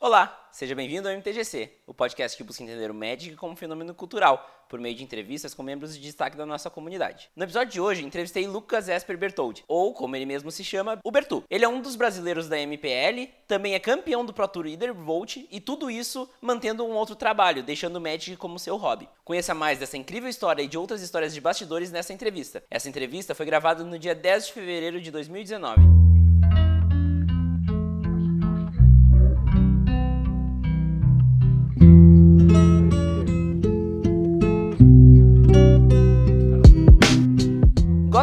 Olá, seja bem-vindo ao MTGC, o podcast que busca entender o Magic como fenômeno cultural, por meio de entrevistas com membros de destaque da nossa comunidade. No episódio de hoje, entrevistei Lucas Esper Bertoldi, ou como ele mesmo se chama, o Bertu. Ele é um dos brasileiros da MPL, também é campeão do Pro Tour Leader Volt, e tudo isso mantendo um outro trabalho, deixando o Magic como seu hobby. Conheça mais dessa incrível história e de outras histórias de bastidores nessa entrevista. Essa entrevista foi gravada no dia 10 de fevereiro de 2019.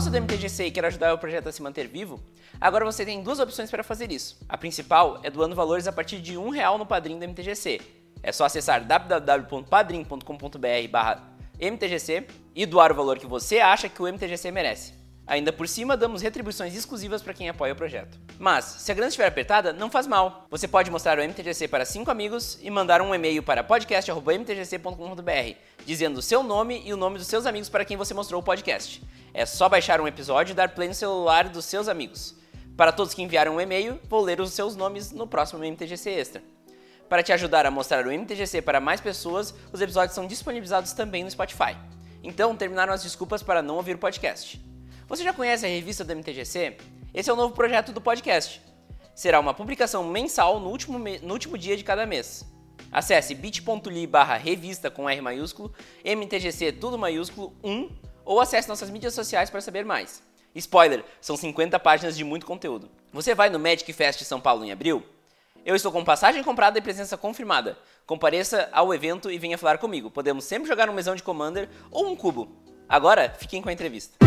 Gosta do MTGC e quer ajudar o projeto a se manter vivo? Agora você tem duas opções para fazer isso. A principal é doando valores a partir de um real no padrinho do MTGC. É só acessar www.padrim.com.br MTGC e doar o valor que você acha que o MTGC merece. Ainda por cima, damos retribuições exclusivas para quem apoia o projeto. Mas, se a grana estiver apertada, não faz mal. Você pode mostrar o MTGC para cinco amigos e mandar um e-mail para podcast.mtgc.com.br, dizendo o seu nome e o nome dos seus amigos para quem você mostrou o podcast. É só baixar um episódio e dar play no celular dos seus amigos. Para todos que enviaram um e-mail, vou ler os seus nomes no próximo MTGC Extra. Para te ajudar a mostrar o MTGC para mais pessoas, os episódios são disponibilizados também no Spotify. Então, terminaram as desculpas para não ouvir o podcast. Você já conhece a revista do MTGC? Esse é o novo projeto do podcast. Será uma publicação mensal no último, no último dia de cada mês. Acesse bit.ly barra revista com R maiúsculo, MTGC tudo maiúsculo 1 ou acesse nossas mídias sociais para saber mais. Spoiler, são 50 páginas de muito conteúdo. Você vai no Magic Fest São Paulo em abril? Eu estou com passagem comprada e presença confirmada. Compareça ao evento e venha falar comigo. Podemos sempre jogar um mesão de Commander ou um cubo. Agora, fiquem com a entrevista.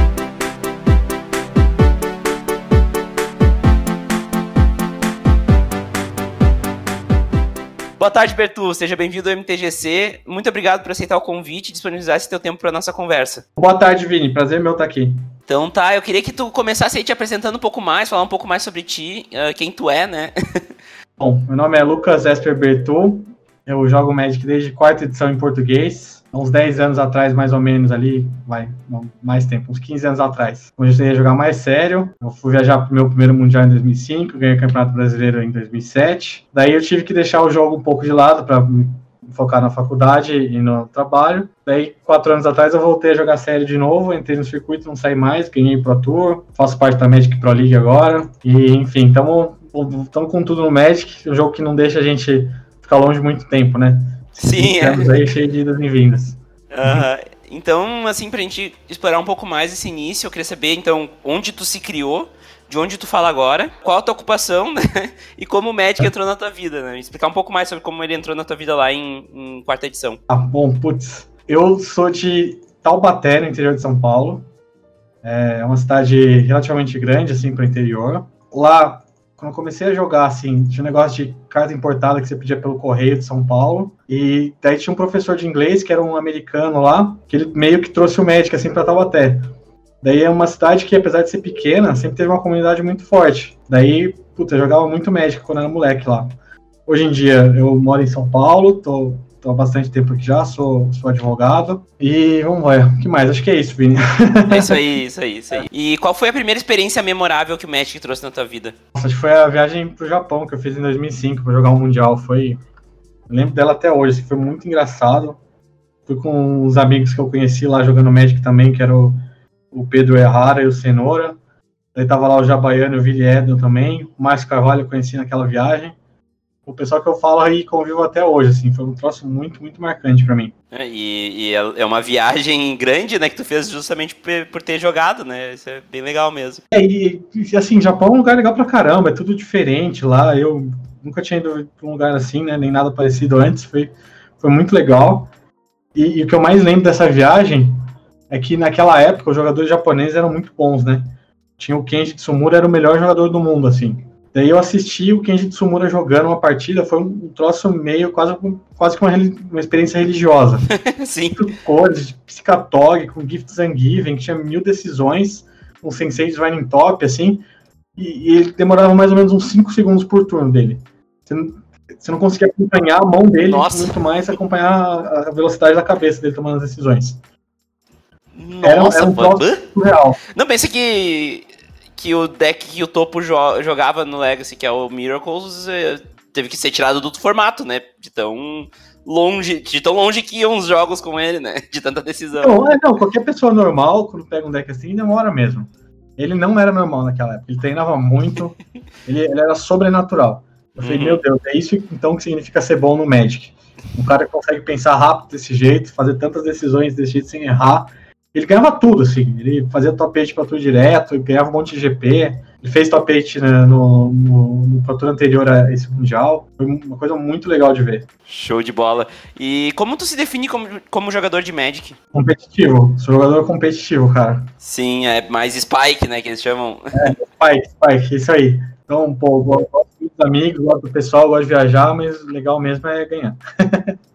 Boa tarde, Bertu. Seja bem-vindo ao MTGC. Muito obrigado por aceitar o convite e disponibilizar esse teu tempo para nossa conversa. Boa tarde, Vini. Prazer meu estar aqui. Então tá, eu queria que tu começasse aí te apresentando um pouco mais, falar um pouco mais sobre ti, uh, quem tu é, né? Bom, meu nome é Lucas Esper Bertu. Eu jogo Magic desde quarta edição em português uns 10 anos atrás, mais ou menos, ali, vai, mais tempo, uns 15 anos atrás. Comecei a jogar mais sério. Eu fui viajar pro meu primeiro Mundial em 2005, ganhei o Campeonato Brasileiro em 2007. Daí eu tive que deixar o jogo um pouco de lado para focar na faculdade e no trabalho. Daí, quatro anos atrás, eu voltei a jogar sério de novo, entrei no circuito, não saí mais, ganhei Pro Tour, faço parte da Magic Pro League agora. E, enfim, estamos com tudo no Magic, um jogo que não deixa a gente ficar longe muito tempo, né? Sim, Estamos é. aí cheio de idas e vindas. Então, assim, pra gente explorar um pouco mais esse início, eu queria saber, então, onde tu se criou, de onde tu fala agora, qual a tua ocupação, né? E como o médico entrou na tua vida, né? Explicar um pouco mais sobre como ele entrou na tua vida lá em, em quarta edição. Ah, bom, putz. Eu sou de Taubaté, no interior de São Paulo. É uma cidade relativamente grande, assim, para o interior. Lá quando eu comecei a jogar, assim, tinha um negócio de carta importada que você pedia pelo correio de São Paulo. E daí tinha um professor de inglês, que era um americano lá, que ele meio que trouxe o médico, assim, pra Taubaté. Daí é uma cidade que, apesar de ser pequena, sempre teve uma comunidade muito forte. Daí, puta, eu jogava muito médico quando era moleque lá. Hoje em dia, eu moro em São Paulo, tô Estou há bastante tempo aqui já, sou, sou advogado. E vamos ver, o que mais? Acho que é isso, Vini. É isso aí, isso aí, isso aí. E qual foi a primeira experiência memorável que o Magic trouxe na tua vida? Nossa, acho que foi a viagem pro Japão que eu fiz em 2005 para jogar um Mundial. Foi. Eu lembro dela até hoje, assim, foi muito engraçado. Fui com uns amigos que eu conheci lá jogando Magic também, que era o, o Pedro Errara e o Cenoura. Daí tava lá o Jabaiano e o Vili Edel também. O Márcio Carvalho eu conheci naquela viagem o pessoal que eu falo aí convivo até hoje, assim, foi um troço muito, muito marcante para mim. É, e, e, é, é uma viagem grande, né, que tu fez justamente por ter jogado, né, isso é bem legal mesmo. É, e, e assim, Japão é um lugar legal pra caramba, é tudo diferente lá, eu nunca tinha ido pra um lugar assim, né, nem nada parecido antes, foi, foi muito legal. E, e o que eu mais lembro dessa viagem é que naquela época os jogadores japoneses eram muito bons, né, tinha o Kenji Tsumura, era o melhor jogador do mundo, assim. Daí eu assisti o Kenji Tsumura jogando uma partida, foi um troço meio quase, quase que uma, uma experiência religiosa. Sim. Cores, Psicatog, com Gifts and Given, que tinha mil decisões, um Sensei Divine Top, assim, e, e, ele demorava mais ou menos uns 5 segundos por turno dele. Você não, você não conseguia acompanhar a mão dele, Nossa. muito mais acompanhar a velocidade da cabeça dele tomando as decisões. Nossa, era, era um troço surreal. Não, pensa que que o deck que o topo jo jogava no Legacy, que é o Miracles, é, teve que ser tirado do formato, né? De tão longe, de tão longe que iam os jogos com ele, né? De tanta decisão. Não, é, não, qualquer pessoa normal, quando pega um deck assim, demora mesmo. Ele não era normal naquela época, ele treinava muito, ele, ele era sobrenatural. Eu falei, uhum. meu Deus, é isso então que significa ser bom no Magic. Um cara que consegue pensar rápido desse jeito, fazer tantas decisões desse jeito sem errar. Ele ganhava tudo, assim. Ele fazia top 8 pra tudo direto, ganhava um monte de GP. Ele fez top 8 né, no, no, no Pro Tour anterior a esse Mundial. Foi uma coisa muito legal de ver. Show de bola. E como tu se define como, como jogador de Magic? Competitivo. Sou jogador competitivo, cara. Sim, é mais Spike, né, que eles chamam. É, Spike, Spike, isso aí. Então, pô, gosto dos amigos, gosto do pessoal, gosto de viajar, mas legal mesmo é ganhar.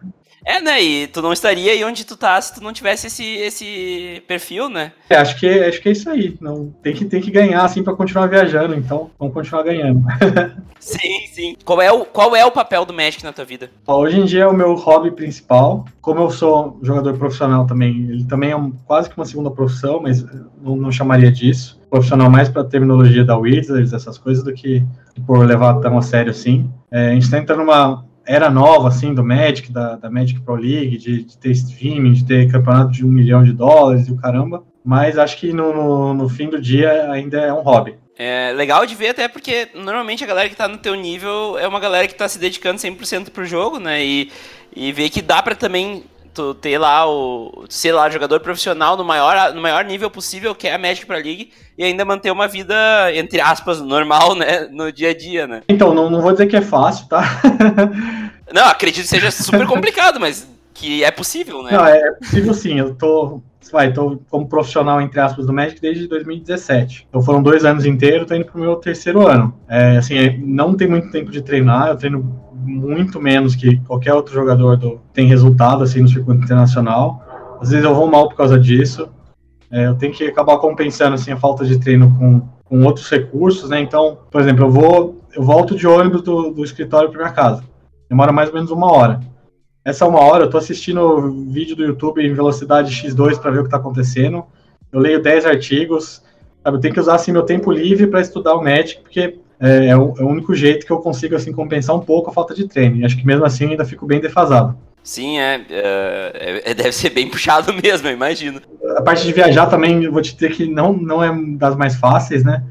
É, né? E tu não estaria aí onde tu tá se tu não tivesse esse, esse perfil, né? É, acho que, acho que é isso aí. Não, tem, que, tem que ganhar, assim, para continuar viajando. Então, vamos continuar ganhando. sim, sim. Qual é, o, qual é o papel do Magic na tua vida? Hoje em dia é o meu hobby principal. Como eu sou jogador profissional também, ele também é um, quase que uma segunda profissão, mas não, não chamaria disso. Profissional mais para terminologia da Wizards, essas coisas, do que por levar tão a sério assim. É, a gente tá entrando numa era nova, assim, do Magic, da, da Magic Pro League, de, de, ter streaming, de ter campeonato de um milhão de dólares e o caramba. Mas acho que no, no, no, fim do dia ainda é um hobby. É legal de ver até porque normalmente a galera que tá no teu nível é uma galera que tá se dedicando 100% pro jogo, né? E, e ver que dá para também tu ter lá o, ser lá, jogador profissional no maior, no maior nível possível, que é a Magic Pro League, e ainda manter uma vida, entre aspas, normal, né, no dia a dia, né? Então, não, não vou dizer que é fácil, tá? não, acredito que seja super complicado, mas que é possível, né? Não, é possível sim, eu tô, vai, tô como profissional, entre aspas, do Magic desde 2017. Então foram dois anos inteiros, tô indo pro meu terceiro ano. É, assim, não tem muito tempo de treinar, eu treino muito menos que qualquer outro jogador do, tem resultado assim no circuito internacional. Às vezes eu vou mal por causa disso. É, eu tenho que acabar compensando assim a falta de treino com, com outros recursos, né? Então, por exemplo, eu vou eu volto de ônibus do, do escritório para minha casa. Demora mais ou menos uma hora. Essa uma hora eu tô assistindo vídeo do YouTube em velocidade X2 para ver o que está acontecendo. Eu leio 10 artigos. Sabe? Eu tenho que usar assim meu tempo livre para estudar o Magic, porque é, é, o, é, o, único jeito que eu consigo assim compensar um pouco a falta de treino. Acho que mesmo assim ainda fico bem defasado. Sim, é, é, é, deve ser bem puxado mesmo, eu imagino. A parte de viajar também, vou te dizer que não, não é das mais fáceis, né?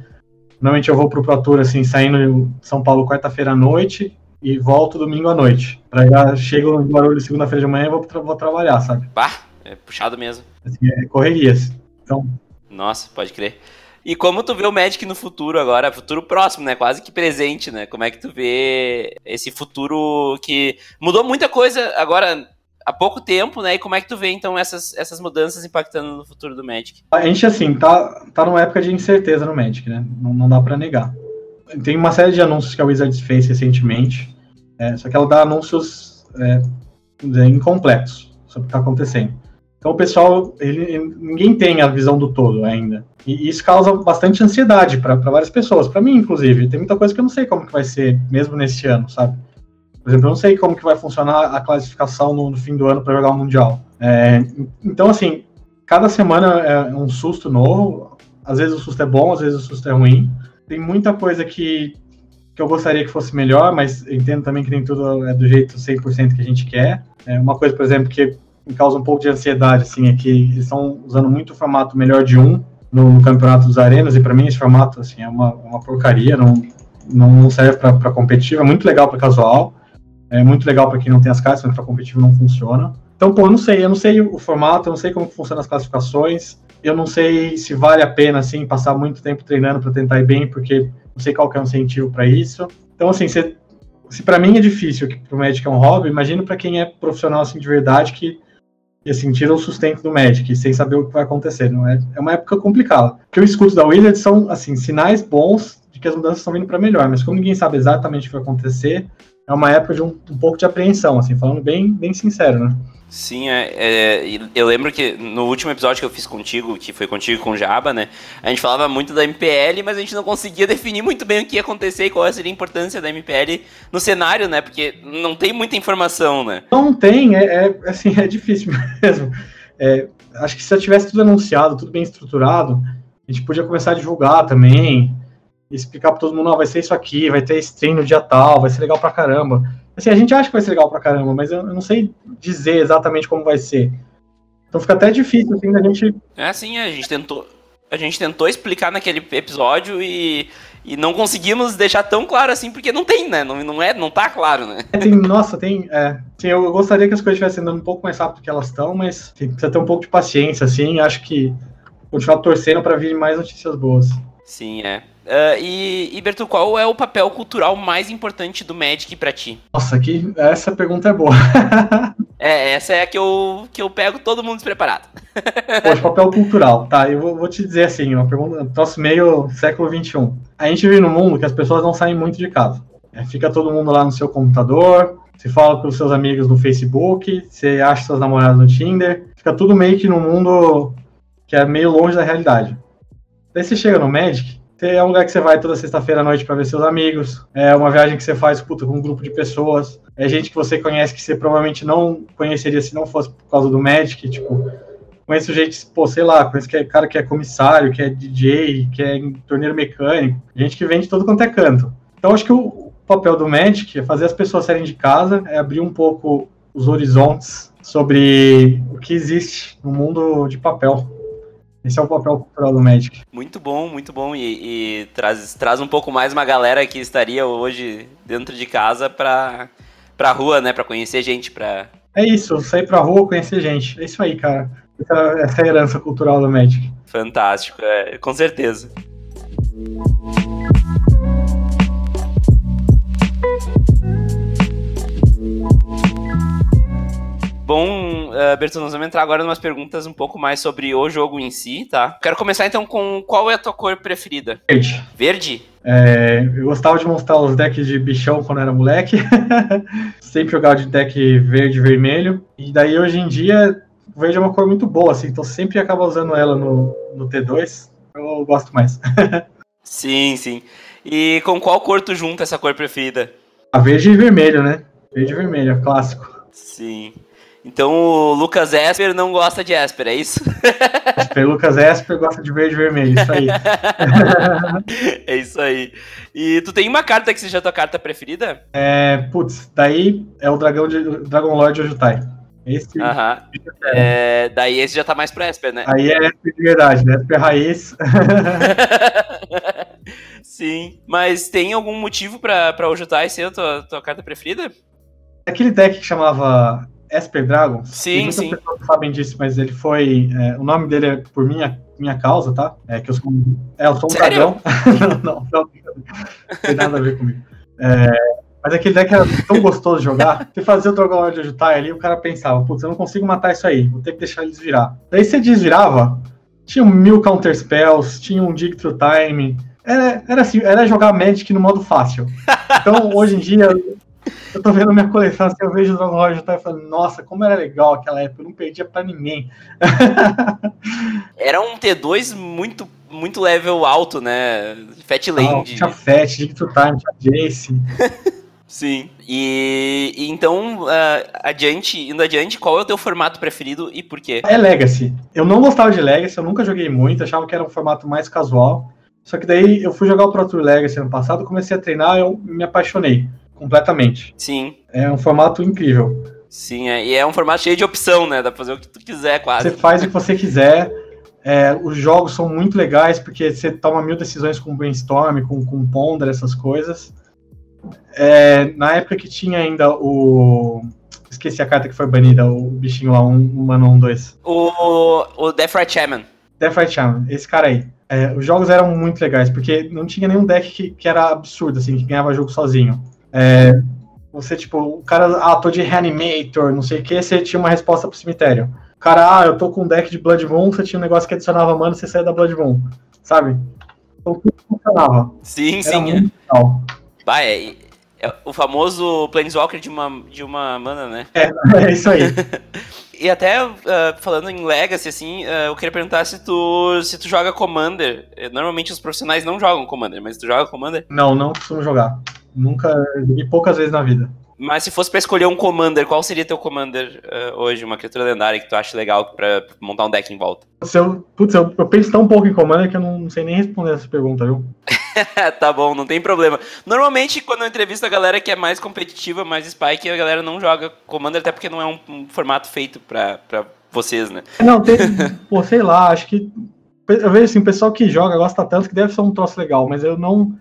Normalmente eu vou pro Pro Tour, assim, saindo de São Paulo quarta-feira à noite e volto domingo à noite. Pra já chego no barulho segunda-feira de manhã e vou, tra vou trabalhar, sabe? Pá, é puxado mesmo. Assim, é correrias. Então... Nossa, pode crer. E como tu vê o Magic no futuro agora, futuro próximo, né? Quase que presente, né? Como é que tu vê esse futuro que mudou muita coisa agora há pouco tempo, né? E como é que tu vê, então, essas, essas mudanças impactando no futuro do Magic? A gente, assim, tá, tá numa época de incerteza no Magic, né? Não, não dá para negar. Tem uma série de anúncios que a Wizards fez recentemente, é, só que ela dá anúncios é, incompletos sobre o que tá acontecendo. Então o pessoal, ele, ninguém tem a visão do todo ainda. E isso causa bastante ansiedade para várias pessoas, para mim inclusive. Tem muita coisa que eu não sei como que vai ser, mesmo nesse ano, sabe? Por exemplo, eu não sei como que vai funcionar a classificação no, no fim do ano para jogar o Mundial. É, então, assim, cada semana é um susto novo. Às vezes o susto é bom, às vezes o susto é ruim. Tem muita coisa que, que eu gostaria que fosse melhor, mas entendo também que nem tudo é do jeito 100% que a gente quer. É uma coisa, por exemplo, que me causa um pouco de ansiedade, assim, é que eles estão usando muito o formato melhor de um no, no campeonato dos arenas, e para mim esse formato, assim, é uma, uma porcaria, não, não serve para competitivo, é muito legal para casual, é muito legal para quem não tem as cartas, mas para competitivo não funciona. Então, pô, eu não sei, eu não sei o formato, eu não sei como funcionam as classificações, eu não sei se vale a pena, assim, passar muito tempo treinando para tentar ir bem, porque não sei qual que é o incentivo para isso. Então, assim, se, se para mim é difícil, que pro médico é um hobby, imagino para quem é profissional, assim, de verdade, que e assim, tira o sustento do Magic, sem saber o que vai acontecer. Não é, é uma época complicada. O que eu escuto da Wizards são, assim, sinais bons de que as mudanças estão vindo para melhor, mas como ninguém sabe exatamente o que vai acontecer, é uma época de um, um pouco de apreensão, assim, falando bem, bem sincero, né? Sim, é, é, eu lembro que no último episódio que eu fiz contigo, que foi contigo com o Jaba, né? A gente falava muito da MPL, mas a gente não conseguia definir muito bem o que ia acontecer e qual seria a importância da MPL no cenário, né? Porque não tem muita informação, né? Não tem, é, é assim, é difícil mesmo. É, acho que se já tivesse tudo anunciado, tudo bem estruturado, a gente podia começar a divulgar também. Explicar para todo mundo, não, vai ser isso aqui, vai ter stream no dia tal, vai ser legal pra caramba. Assim, a gente acha que vai ser legal pra caramba, mas eu, eu não sei dizer exatamente como vai ser. Então fica até difícil, assim, da gente... É, sim, a gente tentou... A gente tentou explicar naquele episódio e, e não conseguimos deixar tão claro assim, porque não tem, né? Não, não, é, não tá claro, né? É, tem, nossa, tem. É, sim, eu gostaria que as coisas estivessem andando um pouco mais rápido que elas estão, mas assim, precisa ter um pouco de paciência, assim. Acho que continuar torcendo para vir mais notícias boas. Sim, é. Uh, e, e Berto, qual é o papel cultural mais importante do Magic para ti? Nossa, que essa pergunta é boa. é, essa é a que eu, que eu pego todo mundo despreparado. Poxa, papel cultural, tá? Eu vou, vou, te dizer assim, uma pergunta, troço meio século XXI. A gente vive num mundo que as pessoas não saem muito de casa. É, fica todo mundo lá no seu computador, você fala com os seus amigos no Facebook, você acha seus namorados no Tinder, fica tudo meio que num mundo que é meio longe da realidade. Daí você chega no Magic, é um lugar que você vai toda sexta-feira à noite para ver seus amigos, é uma viagem que você faz puta, com um grupo de pessoas, é gente que você conhece que você provavelmente não conheceria se não fosse por causa do Magic, tipo, conheço gente, pô, sei lá, conheço que é cara que é comissário, que é DJ, que é torneiro mecânico, gente que vem de todo quanto é canto. Então acho que o papel do Magic é fazer as pessoas saírem de casa, é abrir um pouco os horizontes sobre o que existe no mundo de papel. Esse é o papel cultural do Magic. Muito bom, muito bom. E, e, traz, traz um pouco mais uma galera que estaria hoje dentro de casa pra, pra rua, né? Pra conhecer gente, pra... É isso, sair pra rua, conhecer gente. É isso aí, cara. Essa, essa é a herança cultural do Magic. Fantástico, é, com certeza. Bom, uh, nós vamos entrar agora em umas perguntas um pouco mais sobre o jogo em si, tá? Quero começar então com qual é a tua cor preferida? Verde. Verde? É, eu gostava de mostrar os decks de bichão quando era moleque. Sempre jogava de deck verde e vermelho. E daí hoje em dia, verde é uma cor muito boa, assim, então sempre acaba usando ela no, no T2. Eu gosto mais. sim, sim. E com qual cor tu junta essa cor preferida? A verde e vermelho, né? Verde e vermelho, é clássico. Sim. Então o Lucas Esper não gosta de Esper, é isso? Esper, Lucas Esper gosta de verde e vermelho, isso aí. é isso aí. E tu tem uma carta que seja a tua carta preferida? É, putz, daí é o dragão de Dragon Lord Ojutai. Esse Aham. É, daí esse já tá mais pro Esper, né? Aí é Esper de verdade, né? Esper raiz. Sim, mas tem algum motivo pra, pra Ojutai ser a tua, tua carta preferida? Aquele deck que chamava Esper Dragon. Sim, muitas sim. pessoas sabem disso, mas ele foi. É, o nome dele é por minha, minha causa, tá? É que eu sou, é, eu sou um Sério? dragão. não, não, não, tem nada a ver comigo. É, mas aquele deck era tão gostoso de jogar. Você fazia o Dragon Lord Ajutai ali, o cara pensava, putz, eu não consigo matar isso aí, vou ter que deixar ele desvirar. Daí você desvirava, tinha mil counter spells, tinha um dig through time. Era, era assim, era jogar Magic no modo fácil. Então, hoje em dia, eu tô vendo minha coleção, assim, eu vejo o Dragon Lord tá falando, nossa, como era legal aquela época, eu não perdia pra ninguém. era um T2 muito, muito level alto, né? Fat Land. Ah, tinha Fat, to Time, tinha Jace. Sim. E, e então, uh, adiante, indo adiante, qual é o teu formato preferido e por quê? É Legacy. Eu não gostava de Legacy, eu nunca joguei muito, achava que era um formato mais casual. Só que daí eu fui jogar o Pro Tour Legacy ano passado, comecei a treinar, eu me apaixonei completamente. Sim. É um formato incrível. Sim, é, e é um formato cheio de opção, né? Dá pra fazer o que tu quiser, quase. Você faz o que você quiser. É, os jogos são muito legais porque você toma mil decisões com brainstorm, com, com ponder, essas coisas. É, na época que tinha ainda o. Esqueci a carta que foi banida, o bichinho lá, um Mano 1, 2. O, o Death Right Shaman. Death Right Shaman, esse cara aí. É, os jogos eram muito legais, porque não tinha nenhum deck que, que era absurdo, assim, que ganhava jogo sozinho. É, você, tipo, o cara, ah, tô de Reanimator, não sei o que, você tinha uma resposta pro cemitério. O cara, ah, eu tô com um deck de Blood Moon, você tinha um negócio que adicionava mana, você saía da Blood Moon, sabe? Então tudo funcionava. Sim, Era sim. Legal. Bah, é, é, o famoso Planeswalker de uma, de uma mana, né? É, é isso aí. E até uh, falando em Legacy, assim, uh, eu queria perguntar se tu, se tu joga Commander. Normalmente os profissionais não jogam Commander, mas tu joga Commander? Não, não costumo jogar. Nunca joguei poucas vezes na vida. Mas se fosse pra escolher um Commander, qual seria teu Commander uh, hoje? Uma criatura lendária que tu acha legal pra montar um deck em volta? Se eu, putz, eu, eu penso tão pouco em Commander que eu não sei nem responder essa pergunta, viu? tá bom, não tem problema. Normalmente, quando eu entrevisto a galera que é mais competitiva, mais Spike, a galera não joga Commander, até porque não é um, um formato feito pra, pra vocês, né? Não, tem. pô, sei lá, acho que. Eu vejo assim, o pessoal que joga gosta tanto que deve ser um troço legal, mas eu não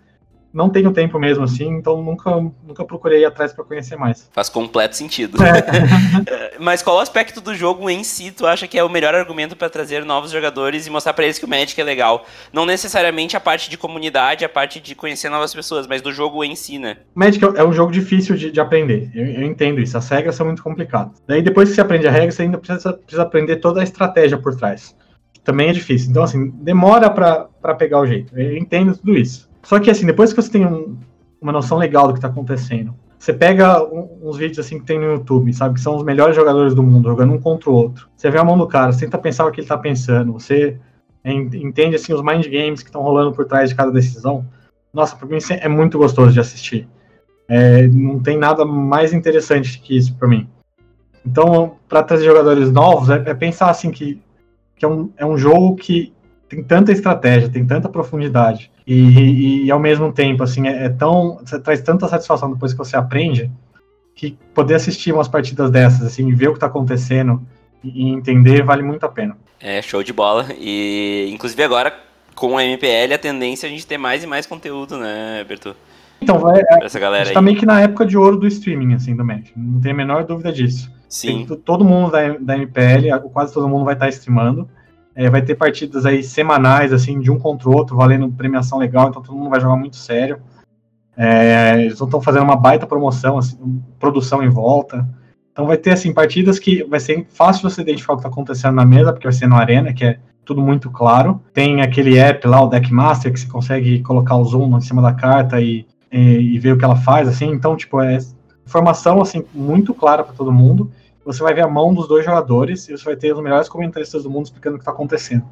não tenho tempo mesmo assim, então nunca, nunca procurei ir atrás para conhecer mais. Faz completo sentido. É. Mas qual aspecto do jogo em si tu acha que é o melhor argumento para trazer novos jogadores e mostrar para eles que o Magic é legal? Não necessariamente a parte de comunidade, a parte de conhecer novas pessoas, mas do jogo em si, né? Magic é um jogo difícil de, de aprender. Eu, eu, entendo isso. As regras são muito complicadas. Daí depois que você aprende a regra, você ainda precisa, precisa aprender toda a estratégia por trás. Também é difícil. Então, assim, demora para pegar o jeito. Eu entendo tudo isso. Só que assim, depois que você tem um, uma noção legal do que está acontecendo, você pega um, uns vídeos assim que tem no YouTube, sabe? Que são os melhores jogadores do mundo, jogando um contra o outro. Você vê a mão do cara, você tenta pensar o que ele está pensando, você entende assim os mind games que estão rolando por trás de cada decisão. Nossa, para mim é muito gostoso de assistir. É, não tem nada mais interessante que isso para mim. Então, para trazer jogadores novos, é, é pensar assim que, que é, um, é um jogo que tem tanta estratégia, tem tanta profundidade, e, e, e, ao mesmo tempo, assim, é, é, tão. Você traz tanta satisfação depois que você aprende que poder assistir umas partidas dessas, assim, ver o que está acontecendo e, e, entender vale muito a pena. É, show de bola. E inclusive agora, com a MPL, a tendência é a gente ter mais e mais conteúdo, né, Berto? Então, vai, é, essa galera a gente tá meio que na época de ouro do streaming, assim, do Magic. Não tem a menor dúvida disso. Sim. Tem, todo mundo da, da MPL, quase todo mundo vai estar tá streamando. É, vai ter partidas aí semanais, assim, de um contra o outro, valendo premiação legal, então todo mundo vai jogar muito sério. É, eles estão fazendo uma baita promoção, assim, produção em volta. Então vai ter, assim, partidas que vai ser fácil você identificar o que está acontecendo na mesa, porque vai ser no Arena, que é tudo muito claro. Tem aquele app lá, o Deckmaster, que você consegue colocar o zoom em cima da carta e, e, e ver o que ela faz, assim. Então, tipo, é informação, assim, muito clara para todo mundo você vai ver a mão dos dois jogadores e você vai ter os melhores comentaristas do mundo explicando o que está acontecendo.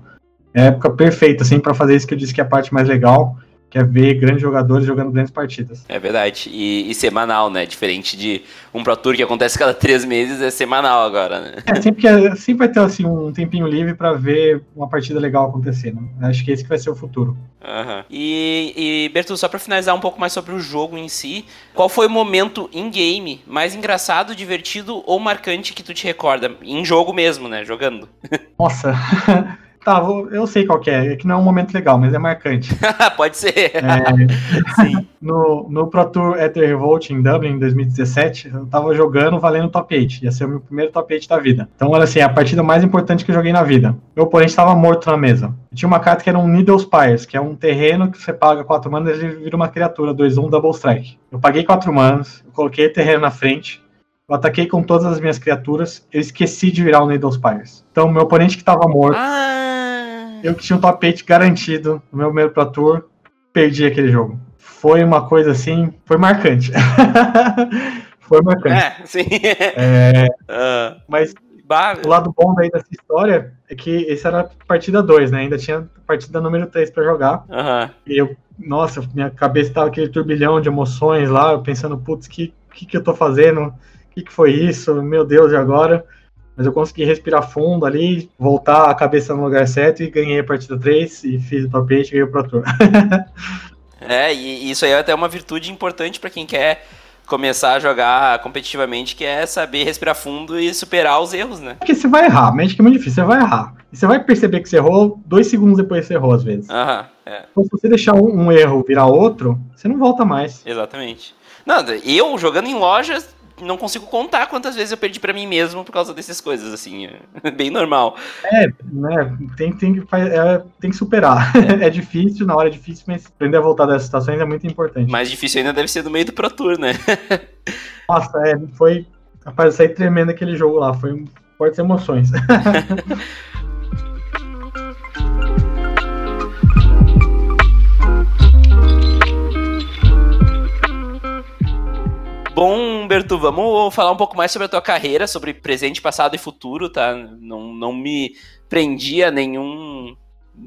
É a época perfeita, assim, para fazer isso que eu disse que é a parte mais legal, que é ver grandes jogadores jogando grandes partidas. É verdade. E, e, semanal, né? Diferente de um Pro Tour que acontece cada três meses, é semanal agora, né? É, sempre, que, sempre vai ter assim, um tempinho livre para ver uma partida legal acontecendo. Acho que esse que vai ser o futuro. Uhum. E, e Bertu, só para finalizar um pouco mais sobre o jogo em si, qual foi o momento in-game mais engraçado, divertido ou marcante que tu te recorda? Em jogo mesmo, né? Jogando. Nossa. Tá, eu sei qual que é. É que não é um momento legal, mas é marcante. Pode ser. É, Sim. No, no Pro Tour Ether Revolt em Dublin, em 2017, eu tava jogando valendo top 8. Ia ser o meu primeiro top 8 da vida. Então, era assim, a partida mais importante que eu joguei na vida. Meu oponente estava morto na mesa. E tinha uma carta que era um Needle Spires, que é um terreno que você paga 4 manas e vira uma criatura 2-1 Double Strike. Eu paguei 4 manas, eu coloquei o terreno na frente, eu ataquei com todas as minhas criaturas, eu esqueci de virar o Needle Spires. Então, meu oponente que estava morto. Ah eu que tinha um tapete garantido no meu primeiro Pro Tour, perdi aquele jogo. Foi uma coisa assim, foi marcante. foi marcante. É, sim. É, uh, mas o lado bom daí dessa história é que essa era a partida 2, né? Ainda tinha partida número 3 para jogar. Uhum. E eu, nossa, minha cabeça tava aquele turbilhão de emoções lá, eu pensando, putz, que, que que eu tô fazendo? O que, que foi isso? Meu Deus, e agora? Mas eu consegui respirar fundo ali, voltar a cabeça no lugar certo e ganhei a partida 3 e fiz o top 8 e ganhei o Pro Tour. é, e isso aí é até uma virtude importante para quem quer começar a jogar competitivamente, que é saber respirar fundo e superar os erros, né? Porque você vai errar, Magic é muito difícil, você vai errar. E você vai perceber que você errou dois segundos depois que você errou, às vezes. Aham, é. Então, se você deixar um, um erro virar outro, você não volta mais. Exatamente. Não, eu jogando em lojas, não consigo contar quantas vezes eu perdi para mim mesmo por causa dessas coisas, assim. É bem normal. É, né? Tem, tem, que, é, tem que superar. É. é. difícil, na hora é difícil, mas aprender a voltar dessas situações é muito importante. Mais difícil ainda deve ser no meio do Pro Tour, né? Nossa, é, foi. Rapaz, sair tremendo aquele jogo lá. Foi fortes emoções. Bom, Bertu, vamos falar um pouco mais sobre a tua carreira, sobre presente, passado e futuro, tá? Não, não me prendi a nenhum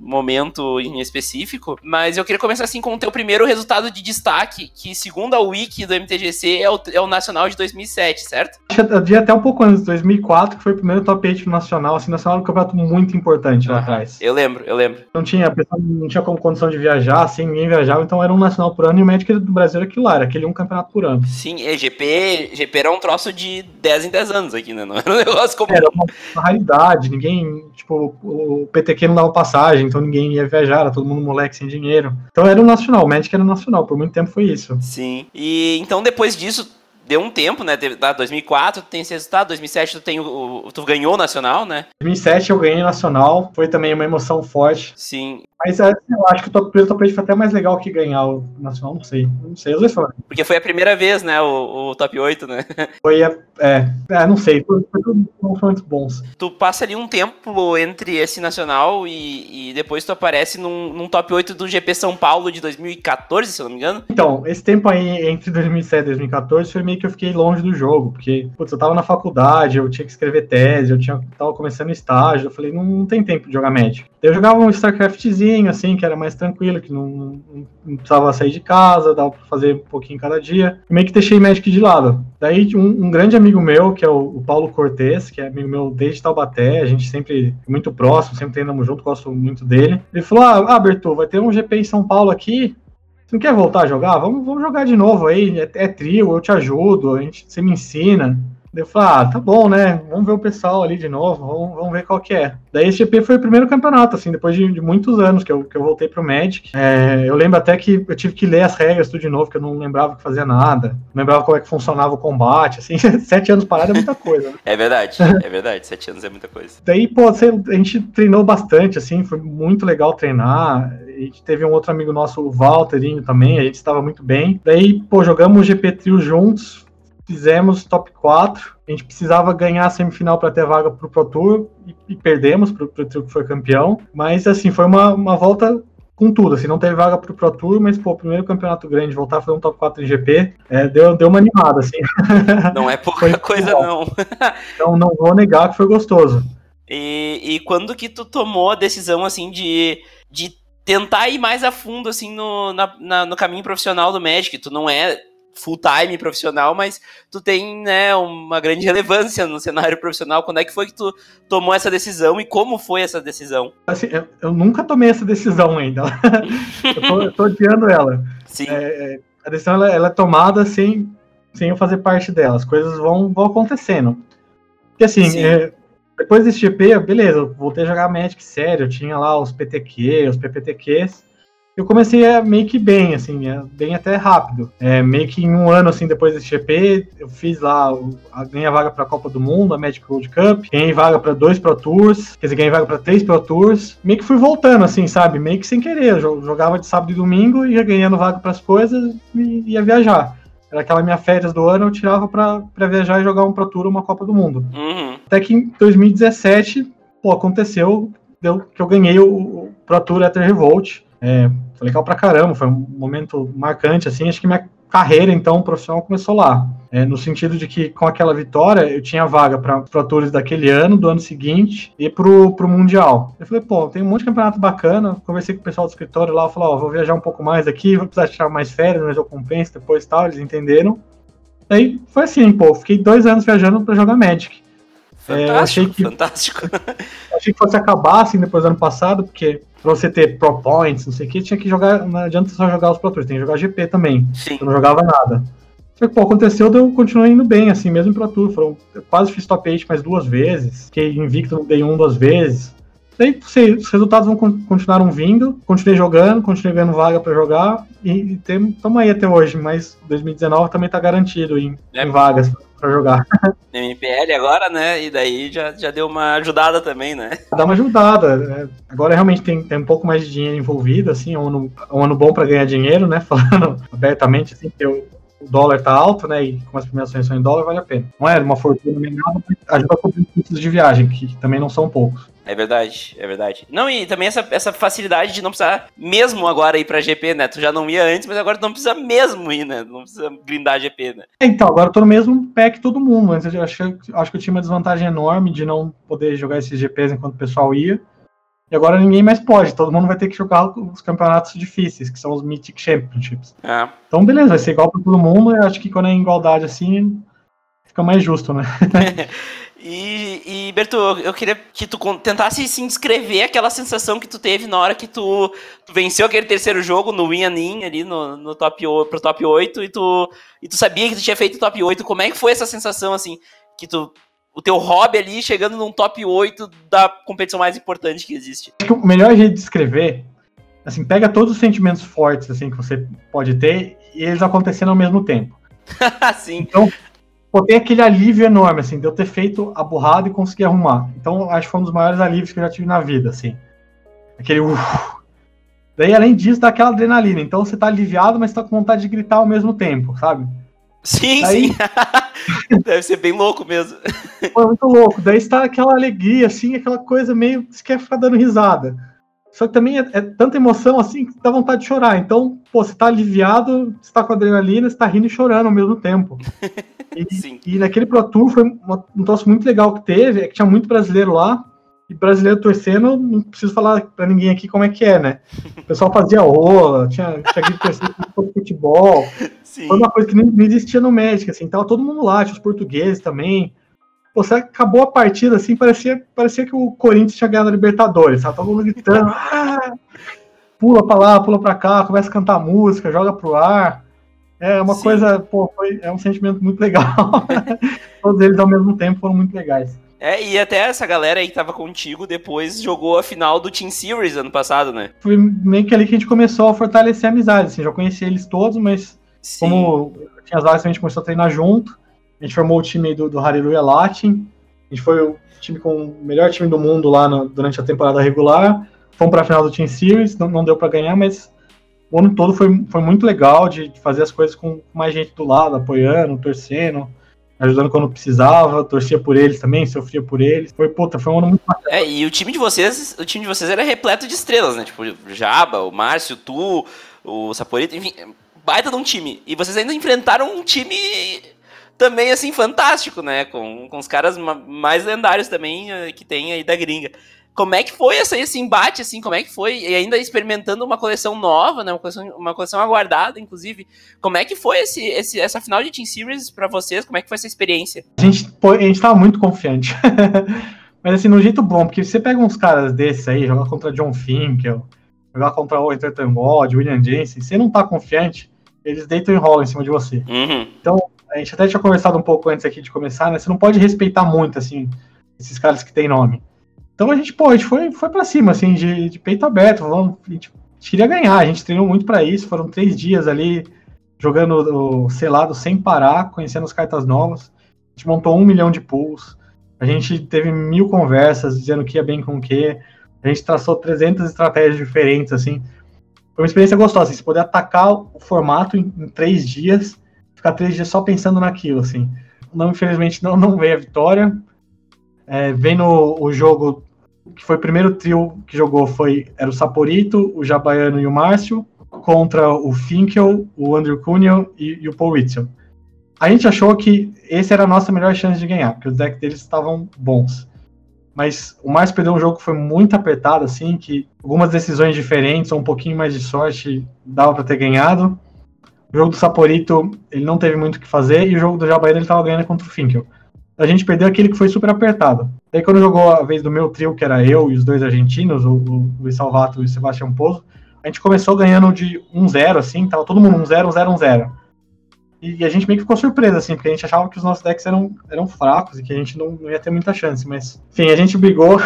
momento em específico, mas eu queria começar assim com o teu primeiro resultado de destaque, que segundo a wiki do MTGC é o, é o nacional de 2007, certo? dia até um pouco antes, 2004, que foi o primeiro top 8 nacional, assim, nacional um campeonato muito importante lá atrás. Eu lembro, eu lembro. Não tinha, a pessoa não tinha como condição de viajar, assim, ninguém viajava, então era um nacional por ano e o Magic do Brasil era aquilo lá, era aquele um campeonato por ano. Sim, e GP, GP era um troço de 10 em 10 anos aqui, né? Não era um negócio como. Era uma, uma raridade, ninguém, tipo, o PTQ não dava passagem, então ninguém ia viajar, era todo mundo moleque sem dinheiro. Então era um nacional, o Magic era nacional, por muito tempo foi isso. Sim. E então depois disso deu um tempo, né? Teve, tá, 2004 tu tem esse resultado, 2007 tu, tem o, o, tu ganhou o Nacional, né? 2007 eu ganhei o Nacional, foi também uma emoção forte. Sim. Mas é, eu acho que o top, o top 8 foi até mais legal que ganhar o Nacional, não sei. Não sei, às vezes Porque foi a primeira vez, né, o, o top 8, né? Foi, é, é não sei, foi, foi, foi, foi muito bons. Tu passa ali um tempo entre esse Nacional e, e depois tu aparece num, num, top 8 do GP São Paulo de 2014, se eu não me engano. Então, esse tempo aí entre 2007 e 2014 foi meio que eu fiquei longe do jogo, porque, putz, eu tava na faculdade, eu tinha que escrever tese, eu tinha, tava começando estágio, eu falei, não, não tem tempo de jogar Magic. Eu jogava um StarCraftzinho, assim, que era mais tranquilo, que não, não, não precisava sair de casa, dava pra fazer um pouquinho cada dia. Meio que deixei Magic de lado. Daí um, um grande amigo meu, que é o, o Paulo Cortez, que é amigo meu desde Taubaté, a gente sempre muito próximo, sempre treinamos junto, gosto muito dele. Ele falou: Ah, Berto, vai ter um GP em São Paulo aqui, não quer voltar a jogar? Vamos, vamos jogar de novo aí. É, é trio, eu te ajudo, a gente, você me ensina. Eu falei, ah, tá bom, né? Vamos ver o pessoal ali de novo, vamos, vamos ver qual que é. Daí esse GP foi o primeiro campeonato, assim, depois de, de muitos anos que eu, que eu voltei pro Magic. É, eu lembro até que eu tive que ler as regras tudo de novo, que eu não lembrava que fazia nada. Não lembrava como é que funcionava o combate, assim, sete anos parado é muita coisa. Né? é verdade, é verdade, sete anos é muita coisa. Daí, pô, a gente treinou bastante, assim, foi muito legal treinar. A gente teve um outro amigo nosso, o Walterinho também, a gente estava muito bem. Daí, pô, jogamos o GP Trio juntos, fizemos top 4. A gente precisava ganhar a semifinal para ter vaga para o Pro Tour e, e perdemos para o trio que foi campeão. Mas, assim, foi uma, uma volta com tudo. Assim, não teve vaga para o Pro Tour, mas, pô, o primeiro campeonato grande, voltar a fazer um top 4 em GP, é, deu, deu uma animada, assim. Não é pouca coisa, não. então, não vou negar que foi gostoso. E, e quando que tu tomou a decisão, assim, de, de tentar ir mais a fundo, assim, no, na, na, no caminho profissional do Magic? Tu não é full time profissional, mas tu tem, né, uma grande relevância no cenário profissional. Quando é que foi que tu tomou essa decisão e como foi essa decisão? Assim, eu, eu nunca tomei essa decisão ainda. eu, tô, eu tô odiando ela. Sim. É, é, a decisão ela, ela, é tomada sem, sem eu fazer parte dela. As coisas vão, vão acontecendo. Porque assim, é, depois desse GP, beleza, eu voltei a jogar Magic sério, eu tinha lá os PTQ, os PPTQs eu comecei a meio que bem, assim, é, bem até rápido. É, meio que em um ano, assim, depois desse GP, eu fiz lá, ganhei a vaga para a Copa do Mundo, a Magic World Cup, ganhei vaga para dois Pro Tours, quer dizer, ganhei vaga para três Pro Tours. Meio que fui voltando, assim, sabe? Meio que sem querer. Eu jogava de sábado e domingo, ia ganhando vaga para as coisas e ia viajar. Era aquela minha férias do ano, eu tirava para viajar e jogar um Pro Tour, uma Copa do Mundo. Uhum. Até que em 2017, pô, aconteceu deu, que eu ganhei o, o Pro Tour Ether Revolt. É, foi legal pra caramba, foi um momento marcante, assim, acho que minha carreira, então, profissional começou lá. É, no sentido de que, com aquela vitória, eu tinha vaga para atores daquele ano, do ano seguinte, e pro, pro Mundial. Eu falei, pô, tem um monte de campeonato bacana, conversei com o pessoal do escritório lá, falou, ó, vou viajar um pouco mais aqui, vou precisar tirar mais férias, mas eu compenso depois tal, eles entenderam. Aí foi assim, pô, fiquei dois anos viajando para jogar Magic. Fantástico, é, achei que, fantástico. Achei que fosse acabar assim depois do ano passado, porque pra você ter Pro Points, não sei o que, tinha que jogar. Não adianta só jogar os Pro Tours, tem que jogar GP também. Sim. Eu não jogava nada. Só que, pô, aconteceu, eu continuei indo bem, assim, mesmo em Pro Tour. Foram, eu quase fiz top 8 mais duas vezes. Fiquei invicto, dei um, duas vezes. Daí, sei, os resultados vão continuaram vindo, continuei jogando, continuei ganhando vaga para jogar e estamos aí até hoje, mas 2019 também tá garantido em, é. em vagas para jogar. MPL agora, né? E daí já, já deu uma ajudada também, né? Dá uma ajudada. Né? Agora realmente tem, tem um pouco mais de dinheiro envolvido, assim, é um ano, é um ano bom para ganhar dinheiro, né? Falando abertamente, assim, que eu, o dólar tá alto, né? E como as premiações são em dólar, vale a pena. Não é uma fortuna nem nada, ajuda a cobrir custos de viagem, que também não são poucos. É verdade, é verdade. Não, e também essa, essa facilidade de não precisar mesmo agora ir pra GP, né? Tu já não ia antes, mas agora tu não precisa mesmo ir, né? Não precisa grindar GP, né? É, então, agora eu tô no mesmo pé que todo mundo. Antes eu acho, acho que eu tinha uma desvantagem enorme de não poder jogar esses GPs enquanto o pessoal ia. E agora ninguém mais pode, todo mundo vai ter que jogar os campeonatos difíceis, que são os Mythic Championships. É. Então, beleza, vai ser igual para todo mundo. Eu acho que quando é igualdade assim, fica mais justo, né? E, e Berto, eu queria que tu tentasse sim descrever aquela sensação que tu teve na hora que tu, tu venceu aquele terceiro jogo no Win In ali no, no top, pro top 8 e tu, e tu sabia que tu tinha feito top 8. Como é que foi essa sensação, assim, que tu. O teu hobby ali chegando num top 8 da competição mais importante que existe? Acho que o melhor jeito de descrever, assim, pega todos os sentimentos fortes assim que você pode ter e eles acontecendo ao mesmo tempo. Sim. Então, pô, tem aquele alívio enorme, assim, de eu ter feito a burrada e conseguir arrumar. Então, acho que foi um dos maiores alívios que eu já tive na vida, assim. Aquele uf. Daí, além disso, dá aquela adrenalina. Então, você tá aliviado, mas tá com vontade de gritar ao mesmo tempo, sabe? Sim, Daí... sim. Deve ser bem louco mesmo. Foi muito louco. Daí está aquela alegria, assim, aquela coisa meio. Você quer ficar dando risada. Só que também é, é, tanta emoção assim que dá vontade de chorar. Então, pô, você tá aliviado, você tá com adrenalina, você tá rindo e chorando ao mesmo tempo. E, e naquele Pro Tour foi um troço muito legal que teve, é que tinha muito brasileiro lá, e brasileiro torcendo, não preciso falar para ninguém aqui como é que é, né? O pessoal fazia rola, tinha, tinha gente torcendo futebol. Sim. Foi uma coisa que nem, não existia no México, assim, tava todo mundo lá, tinha os portugueses também. Você acabou a partida, assim, parecia, parecia que o Corinthians tinha ganhado a Libertadores, sabe? Todo mundo gritando, ah! pula pra lá, pula pra cá, começa a cantar música, joga pro ar. É uma Sim. coisa, pô, foi, é um sentimento muito legal. Todos eles ao mesmo tempo foram muito legais. É, e até essa galera aí que tava contigo depois jogou a final do Team Series ano passado, né? Foi meio que ali que a gente começou a fortalecer a amizade, assim, já conhecia eles todos, mas Sim. como tinha as vagas a gente começou a treinar junto, a gente formou o time do, do Hallelujah Latin. A gente foi o time com o melhor time do mundo lá no, durante a temporada regular. Fomos para a final do Team Series, não, não deu para ganhar, mas o ano todo foi, foi muito legal de, de, fazer as coisas com mais gente do lado, apoiando, torcendo, ajudando quando precisava, torcia por eles também, sofria por eles. Foi, puta, foi um ano muito bacana. É, e o time de vocês, o time de vocês era repleto de estrelas, né? Tipo, Jaba, o Márcio, tu, o Saporito, enfim, baita de um time. E vocês ainda enfrentaram um time também, assim, fantástico, né? Com, com os caras mais lendários também eh, que tem aí da gringa. Como é que foi essa, esse embate, assim? Como é que foi? E ainda experimentando uma coleção nova, né? Uma coleção, uma coleção aguardada, inclusive. Como é que foi esse, esse, essa final de Team Series para vocês? Como é que foi essa experiência? A gente, a gente tava muito confiante. Mas assim, no jeito bom, porque você pega uns caras desses aí, jogar contra John Finkel, jogar contra o Ethan God, William Jensen, você não tá confiante, eles deitam e rolam em cima de você. Uhum. Então, a gente até tinha conversado um pouco antes aqui de começar, né? Você não pode respeitar muito, assim, esses caras que têm nome. Então a gente, pô, a gente foi, foi pra cima, assim, de, de peito aberto. Vamos, a, gente, queria ganhar, a gente treinou muito para isso. Foram três dias ali jogando o selado sem parar, conhecendo as cartas novas. A gente montou um milhão de pools. A gente teve mil conversas dizendo que ia bem com o que. A gente traçou 300 estratégias diferentes, assim. Foi uma experiência gostosa, assim, você poder atacar o formato em, em três dias ficar três dias só pensando naquilo, assim. Não, infelizmente, não, não veio a vitória. É, vendo o jogo que foi o primeiro trio que jogou foi era o Saporito, o Jabaiano e o Márcio contra o Finkel, o Andrew Cunha e, e, o Paul Whitson. A gente achou que esse era a nossa melhor chance de ganhar, porque os decks deles estavam bons. Mas o Márcio perdeu um jogo que foi muito apertado, assim, que algumas decisões diferentes ou um pouquinho mais de sorte dava para ter ganhado. O jogo do Saporito, ele não teve muito o que fazer, e o jogo do Jabaíra ele tava ganhando contra o Finkel. A gente perdeu aquele que foi super apertado. Daí quando jogou a vez do meu trio, que era eu e os dois argentinos, o, Luiz Salvato e o Sebastião Pozo, a gente começou ganhando de 1-0, assim, tava todo mundo 1-0, 1-0, 1-0. E a gente meio que ficou surpreso, assim, porque a gente achava que os nossos decks eram, eram fracos e que a gente não, não ia ter muita chance. Mas, enfim, a gente brigou,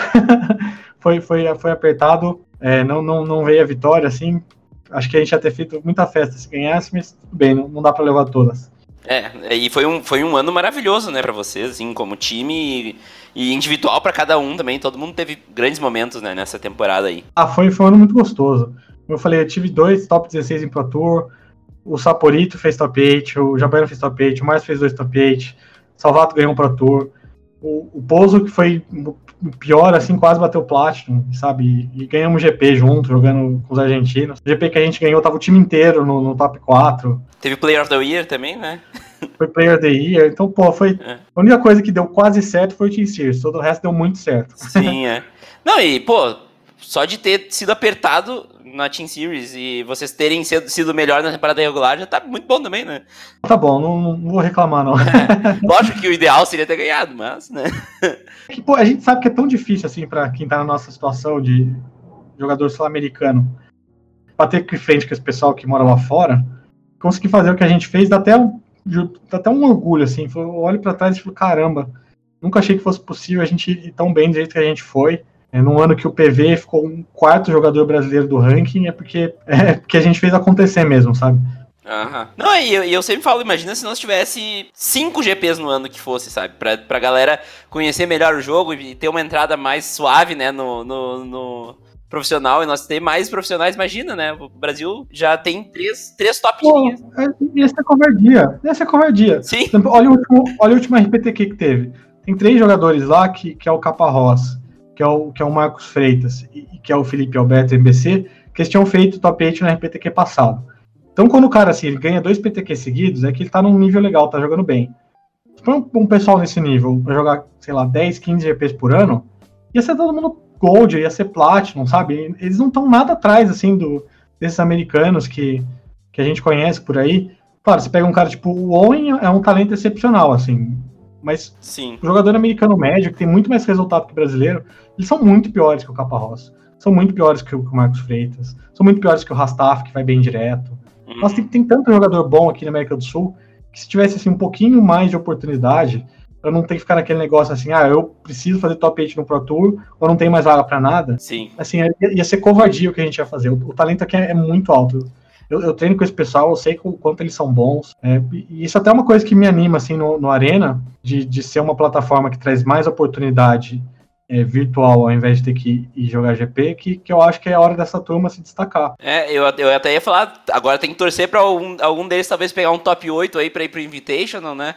foi, foi, foi apertado, é, não, não, não veio a vitória, assim acho que a gente ia ter feito muita festa se ganhasse, mas tudo bem, não, não dá para levar todas. É, e foi um, foi um ano maravilhoso, né, para vocês, assim, como time e, e individual para cada um também. Todo mundo teve grandes momentos, né, nessa temporada aí. Ah, foi, foi um ano muito gostoso. Como eu falei, eu tive dois top 16 em Pro Tour, o Saporito fez top 8, o Jabaino fez top 8, o Márcio fez dois top 8, Salvato ganhou um Pro Tour, o, o Pouso, que foi pior, assim, quase bateu Platinum, sabe? E, e ganhamos GP junto, jogando com os argentinos. O GP que a gente ganhou, tava o time inteiro no, no top 4. Teve Player of the Year também, né? Foi Player of the Year, então, pô, foi. É. A única coisa que deu quase certo foi o Team Series, todo o resto deu muito certo. Sim, é. Não, e, pô, só de ter sido apertado na Team Series e vocês terem sido, melhor na temporada regular já tá muito bom também, né? Tá bom, não, não vou reclamar, não. É, lógico que o ideal seria ter ganhado, mas, né? É que, pô, a gente sabe que é tão difícil, assim, para quem tá na nossa situação de jogador sul-americano, bater de frente com esse pessoal que mora lá fora, conseguir fazer o que a gente fez, dá até um, dá até um orgulho, assim. Eu olho para trás e falo, caramba, nunca achei que fosse possível a gente ir tão bem do jeito que a gente foi. É, num ano que o PV ficou um quarto jogador brasileiro do ranking, é porque, é porque a gente fez acontecer mesmo, sabe? Aham. Não, e eu, eu, sempre falo, imagina se nós tivesse cinco GPs no ano que fosse, sabe? Pra, pra galera conhecer melhor o jogo e ter uma entrada mais suave, né, no, no, no profissional, e nós ter mais profissionais, imagina, né? O Brasil já tem três, três top Pô, linhas. Ia ser covardia, ia ser covardia. Sim. Exemplo, olha, o último, olha o último RPTQ que teve. Tem três jogadores lá, que, que é o Caparrós, que é o, que é o Marcos Freitas e que é o Felipe Alberto MBC, que eles tinham feito top 8 no RPTQ passado. Então, quando o cara assim, ele ganha dois PTQ seguidos, é que ele tá num nível legal, tá jogando bem. Se for um, um pessoal nesse nível pra jogar, sei lá, 10, 15 GPs por ano, ia ser todo mundo Gold, ia ser Platinum, sabe? Eles não estão nada atrás, assim, do, desses americanos que, que a gente conhece por aí. Claro, você pega um cara tipo o Owen, é um talento excepcional, assim. Mas Sim. o jogador americano médio, que tem muito mais resultado que o brasileiro, eles são muito piores que o Caparrós. São muito piores que o, que o Marcos Freitas. São muito piores que o Rastaf, que vai bem direto. Uhum. Nós tem, tem tanto jogador bom aqui na América do Sul que se tivesse assim, um pouquinho mais de oportunidade, eu não ter que ficar naquele negócio assim, ah, eu preciso fazer top 8 no Pro Tour, ou não tem mais vaga para nada. Sim. Assim, ia, ia, ser covardia o que a gente ia fazer. O, o talento aqui é, é muito alto. Eu, eu, treino com esse pessoal, eu sei o quanto eles são bons. É, e isso até é uma coisa que me anima, assim, no, no Arena, de, de ser uma plataforma que traz mais oportunidade é, virtual ao invés de ter que ir jogar GP, que, que eu acho que é a hora dessa turma se destacar. É, eu, eu até ia falar, agora tem que torcer para algum, algum deles talvez pegar um top 8 aí para ir pro Invitational, né?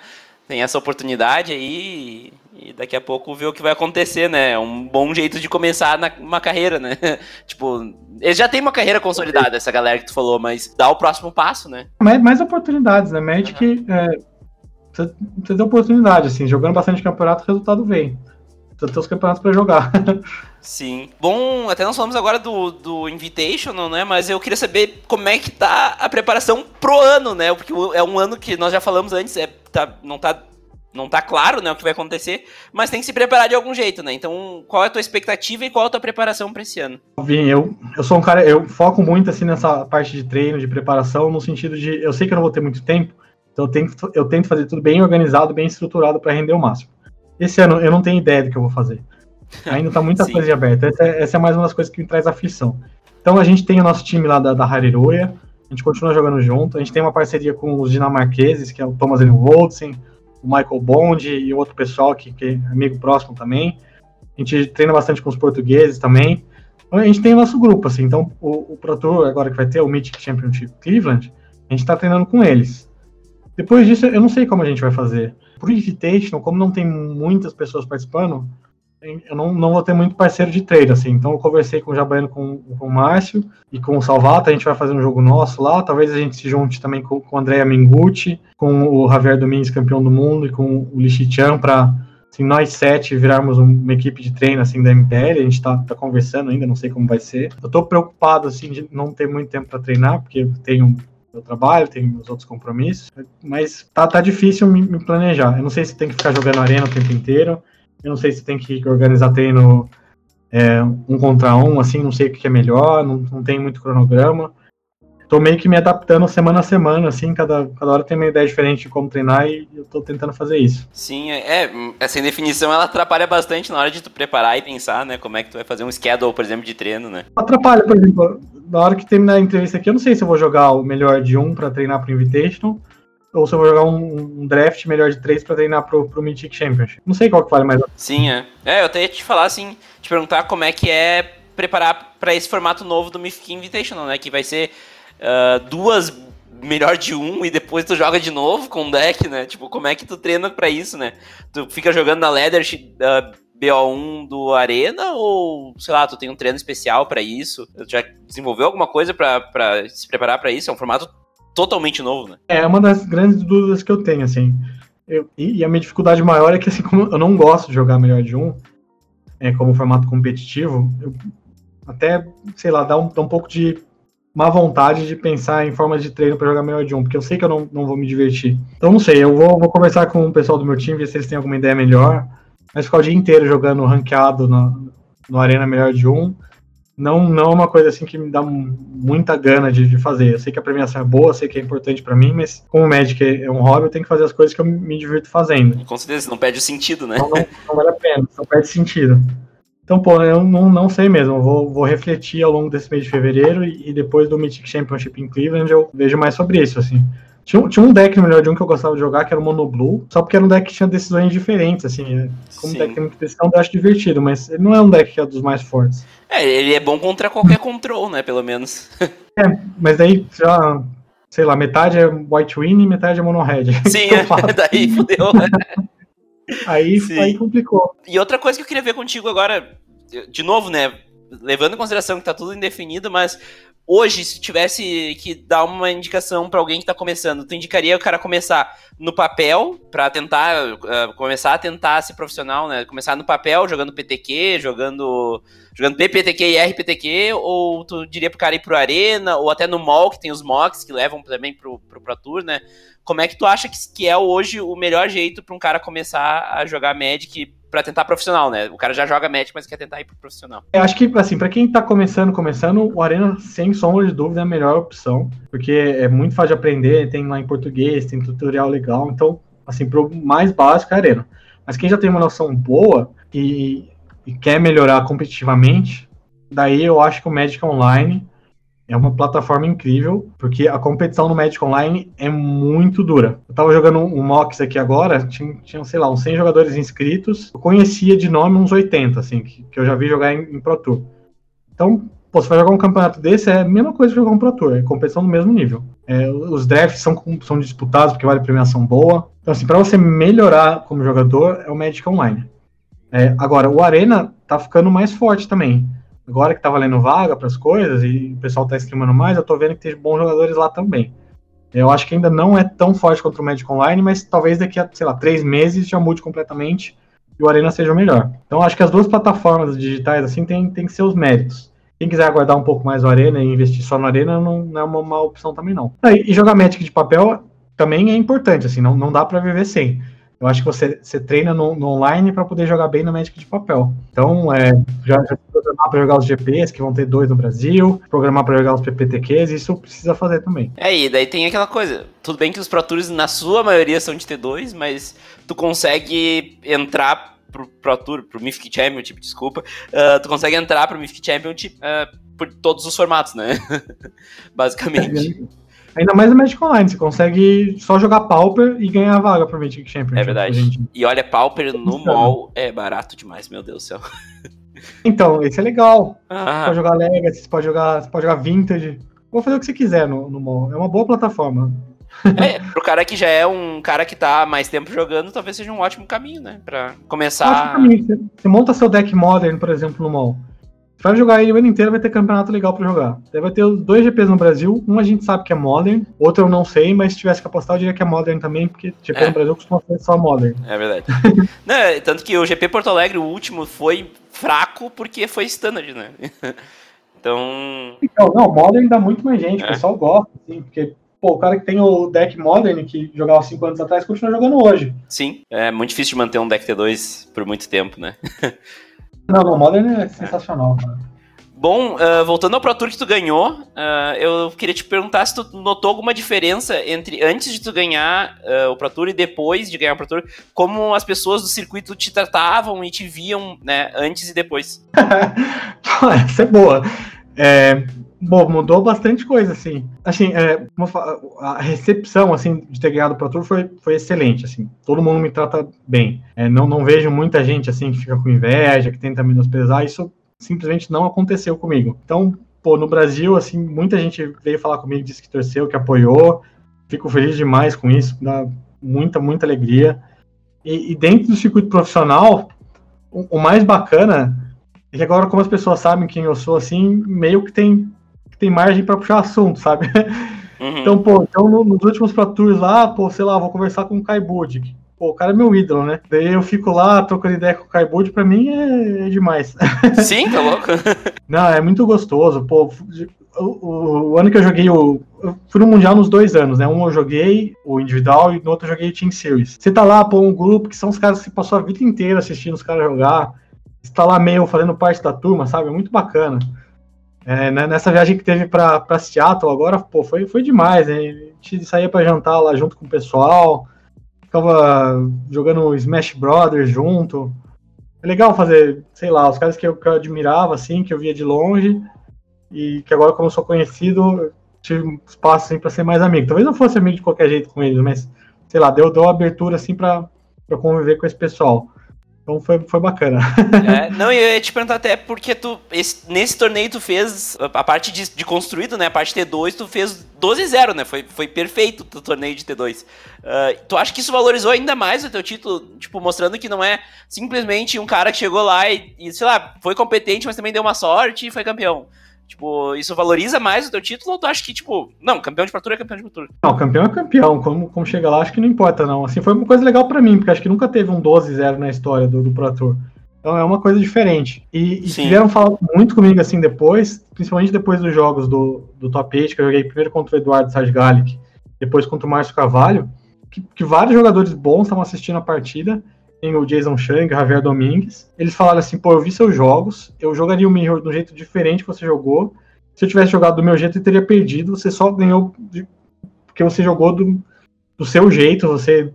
Tem essa oportunidade aí e daqui a pouco ver o que vai acontecer, né? É um bom jeito de começar na, uma carreira, né? tipo, eles já têm uma carreira consolidada, essa galera que tu falou, mas dá o próximo passo, né? Mais, mais oportunidades, né? Magic uhum. é, precisa, precisa ter oportunidade, assim, jogando bastante campeonato, o resultado vem. Ter os campeonatos para jogar. Sim. Bom, até nós falamos agora do, do Invitational, né? Mas eu queria saber como é que tá a preparação pro ano, né? Porque é um ano que nós já falamos antes, é, tá, não tá não tá claro, né, o que vai acontecer, mas tem que se preparar de algum jeito, né? Então, qual é a tua expectativa e qual é a tua preparação para esse ano? Vim, eu, eu sou um cara, eu foco muito assim nessa parte de treino, de preparação, no sentido de eu sei que eu não vou ter muito tempo, então eu tento, eu tento fazer tudo bem organizado, bem estruturado para render o máximo. Esse ano eu não tenho ideia do que eu vou fazer. Ainda tá muita coisa aberta. Essa, é, essa, é mais uma das coisas que me traz aflição. Então a gente tem o nosso time lá da, da Hariroya, a gente continua jogando junto, a gente tem uma parceria com os dinamarqueses, que é o Thomas Envoldsen, o Michael Bond e outro pessoal que, que é amigo próximo também. A gente treina bastante com os portugueses também. Então, a gente tem o nosso grupo, assim. Então, o, o Pro Tour, agora que vai ter o Mythic Championship Cleveland, a gente está treinando com eles. Depois disso, eu não sei como a gente vai fazer. Pro Invitation, como não tem muitas pessoas participando, eu não, não vou ter muito parceiro de treino, assim. Então eu conversei com o Jabaiano, com, com o Márcio e com o Salvato, a gente vai fazer um jogo nosso lá. Talvez a gente se junte também com, com o André Mingucci, com o Javier Domingues, campeão do mundo, e com o Lichichan, para assim, nós sete virarmos uma equipe de treino assim da MPL. A gente tá, tá conversando ainda, não sei como vai ser. Eu tô preocupado assim de não ter muito tempo para treinar, porque eu tenho meu trabalho, tenho meus outros compromissos, mas tá, tá difícil me, me planejar. Eu não sei se tem que ficar jogando arena o tempo inteiro. Eu não sei se tem que organizar treino é, um contra um, assim, não sei o que é melhor, não, não tem muito cronograma. Tô meio que me adaptando semana a semana, assim, cada, cada hora tem uma ideia diferente de como treinar e eu tô tentando fazer isso. Sim, é, é essa indefinição ela atrapalha bastante na hora de tu preparar e pensar, né, como é que tu vai fazer um schedule, por exemplo, de treino, né? Atrapalha, por exemplo, na hora que terminar a entrevista aqui, eu não sei se eu vou jogar o melhor de um para treinar pro Invitational, ou se eu vou jogar um, um draft melhor de três para treinar pro, pro Mythic Championship. Não sei qual que vale mais. Sim, é. É, eu até ia te falar assim, te perguntar como é que é preparar para esse formato novo do Mythic Invitational, né? Que vai ser uh, duas melhor de um e depois tu joga de novo com o deck, né? Tipo, como é que tu treina para isso, né? Tu fica jogando na Leather uh, BO1 do Arena ou, sei lá, tu tem um treino especial para isso? Tu já desenvolveu alguma coisa para se preparar para isso? É um formato totalmente novo, né? É uma das grandes dúvidas que eu tenho, assim. Eu, e, a minha dificuldade maior é que, assim, como eu não gosto de jogar melhor de um, é, como formato competitivo, eu, até, sei lá, dá um, dá um pouco de má vontade de pensar em formas de treino para jogar melhor de um, porque eu sei que eu não, não vou me divertir. Então, não sei, eu vou, vou conversar com o pessoal do meu time, ver se eles têm alguma ideia melhor. Mas ficar o dia inteiro jogando ranqueado no, no Arena melhor de um, não, não é uma coisa assim que me dá muita gana de, de fazer. Eu sei que a premiação é boa, sei que é importante para mim, mas como Magic é um hobby, eu tenho que fazer as coisas que eu me divirto fazendo. Com certeza, não perde o sentido, né? Não, não, não vale a pena, não perde sentido. Então, pô, eu não, não sei mesmo. Eu vou, vou refletir ao longo desse mês de fevereiro e, e, depois do Mythic Championship em Cleveland eu vejo mais sobre isso, assim. Tinha, tinha um deck no melhor de um que eu gostava de jogar, que era o Mono Blue, só porque era um deck que tinha decisões diferentes, assim. É, como Sim. deck tem muita decisão, eu acho divertido, mas ele não é um deck que é dos mais fortes. É, ele é bom contra qualquer control, né, pelo menos. é, mas daí, já, sei lá, metade é White Win e metade é Mono Red. Sim, é, daí fudeu, né? Aí, aí complicou. E outra coisa que eu queria ver contigo agora, de novo, né? Levando em consideração que tá tudo indefinido, mas hoje, se tivesse que dar uma indicação para alguém que tá começando, tu indicaria o cara começar no papel, para tentar uh, começar a tentar ser profissional, né? Começar no papel, jogando PTQ, jogando jogando PPTQ e RPTQ, ou tu diria pro cara ir pro Arena, ou até no mall, que tem os mocks que levam também pro, pro Pro Tour, né? Como é que tu acha que, que é hoje o melhor jeito para um cara começar a jogar Magic para tentar profissional, né? O cara já joga Magic, mas quer tentar ir pro profissional. Eu acho que, assim, para quem tá começando, começando, o Arena, sem sombra de dúvida, é a melhor opção, porque é muito fácil de aprender, tem lá em português, tem tutorial legal, então, assim, pro mais básico é Arena. Mas quem já tem uma noção boa e, e quer melhorar competitivamente, daí eu acho que o Magic Online é uma plataforma incrível, porque a competição no Magic Online é muito dura. Eu tava jogando um Mox aqui agora, tinha, tinha, sei lá, uns 100 jogadores inscritos. Eu conhecia de nome uns 80, assim, que, que eu já vi jogar em, em Pro Tour. Então, pô, você vai jogar um campeonato desse, é a mesma coisa que jogar um Pro Tour, é competição do mesmo nível. É, os drafts são, são disputados porque vale premiação boa. Então, assim, para você melhorar como jogador, é o Magic Online. É, agora, o Arena tá ficando mais forte também agora que tá valendo vaga para as coisas e o pessoal tá streamando mais, eu tô vendo que tem bons jogadores lá também. Eu acho que ainda não é tão forte contra o Magic Online, mas talvez daqui a, sei lá, três meses já mude completamente e o Arena seja melhor. Então acho que as duas plataformas digitais assim tem, tem os méritos. Quem quiser aguardar um pouco mais o Arena e investir só no Arena não, não é uma, uma opção também não. E jogar Magic de papel também é importante, assim, não, não dá para viver sem. Eu acho que você, você treina no, no online para poder jogar bem no Magic de papel. Então, é, já, já programar para jogar os GPs, que vão ter dois no Brasil, programar para jogar os PPTQs, isso precisa fazer também. É, e daí tem aquela coisa. Tudo bem que os Pro Tours, na sua maioria, são de T2, mas tu consegue entrar pro Pro Tour, pro Mythic Championship, desculpa, uh, tu consegue entrar pro Mythic Championship uh, por todos os formatos, né? Basicamente. Ainda mais no Magic Online, você consegue só jogar Pauper e ganhar a vaga pro Magic Champion. É verdade. E olha, Pauper no mall é barato demais, meu Deus do céu. Então, esse é legal. Ah. Você pode jogar Legacy, você pode jogar, você pode jogar Vintage. Vou fazer o que você quiser no, no mall. É uma boa plataforma. É, pro cara que já é um cara que tá mais tempo jogando, talvez seja um ótimo caminho, né? Pra começar. Você, você monta seu deck modern, por exemplo, no mall. Vai jogar ele o ano inteiro, vai ter campeonato legal para jogar. Daí vai ter dois GPs no Brasil. Um a gente sabe que é Modern, outro eu não sei, mas se tivesse que apostar, eu diria que é Modern também, porque GP é. no Brasil costuma ser só Modern. É verdade. não, é, tanto que o GP Porto Alegre, o último, foi fraco porque foi Standard, né? então. Então, não, Modern dá muito mais gente, é. o pessoal gosta, assim, porque pô, o cara que tem o deck Modern, que jogava 5 anos atrás, continua jogando hoje. Sim, é muito difícil de manter um deck T2 por muito tempo, né? Não, no Modern é sensacional, cara. Bom, uh, voltando ao Pro Tour que tu ganhou, uh, eu queria te perguntar se tu notou alguma diferença entre antes de tu ganhar uh, o Pro Tour e depois de ganhar o Pro Tour, como as pessoas do circuito te tratavam e te viam, né, antes e depois. Essa é boa. É, bom, mudou bastante coisa, assim. Assim, é, a recepção, assim, de ter ganhado o Pro Tour foi, foi excelente, assim. Todo mundo me trata bem. É, não, não vejo muita gente, assim, que fica com inveja, que tenta menosprezar. Isso simplesmente não aconteceu comigo. Então, pô, no Brasil, assim, muita gente veio falar comigo, disse que torceu, que apoiou. Fico feliz demais com isso, dá muita, muita alegria. E, e dentro do circuito profissional, o, o, mais bacana que agora, como as pessoas sabem quem eu sou, assim, meio que tem, que tem margem para puxar assunto, sabe? Uhum. Então, pô, então no, nos últimos Pro Tours lá, pô, sei lá, vou conversar com o Kai Bud, pô, o cara é meu ídolo, né? Daí eu fico lá trocando ideia com o Kaibud, pra mim é, é demais. Sim, tá louco? Não, é muito gostoso, pô. O, o, o, ano que eu joguei o. Eu fui no Mundial nos dois anos, né? Um eu joguei o individual e no outro eu joguei o Team Series. Você tá lá, pô, um grupo que são os caras que passou a vida inteira assistindo os caras jogar. Você tá lá meio fazendo parte da turma, sabe? É muito bacana. É, né, nessa viagem que teve pra Seattle agora, pô, foi, foi demais, né? A gente saía pra jantar lá junto com o pessoal, ficava jogando Smash Brothers junto. É legal fazer, sei lá, os caras que eu, que eu admirava, assim, que eu via de longe, e que agora, como eu sou conhecido, tive espaço assim, para ser mais amigo. Talvez não fosse amigo de qualquer jeito com eles, mas sei lá, deu, deu abertura assim para conviver com esse pessoal. Então foi, foi bacana. É, não, eu ia te perguntar até porque tu, esse, nesse torneio tu fez a parte de, de, construído, né? A parte T2, tu fez 12-0, né? Foi, foi perfeito o torneio de T2. Uh, ah, tu acha que isso valorizou ainda mais o teu título? Tipo, mostrando que não é simplesmente um cara que chegou lá e, e sei lá, foi competente, mas também deu uma sorte e foi campeão. Tipo, isso valoriza mais o teu título ou tu acha que, tipo, não, campeão de Pro é campeão de Pro Não, campeão é campeão. Como, como chega lá, acho que não importa, não. Assim, foi uma coisa legal para mim, porque acho que nunca teve um 12-0 na história do, do Pro Tour. Então é uma coisa diferente. E, e vieram falar muito comigo assim depois, principalmente depois dos jogos do, do Top 8, que eu joguei primeiro contra o Eduardo Sajgalik, depois contra o Márcio Carvalho, que, que vários jogadores bons estavam assistindo a partida tem o Jason Chang, Javier Domingues. Eles falaram assim: pô, eu vi seus jogos, eu jogaria o Mirror do jeito diferente que você jogou. Se eu tivesse jogado do meu jeito, eu teria perdido. Você só ganhou de, porque você jogou do, do seu jeito, você,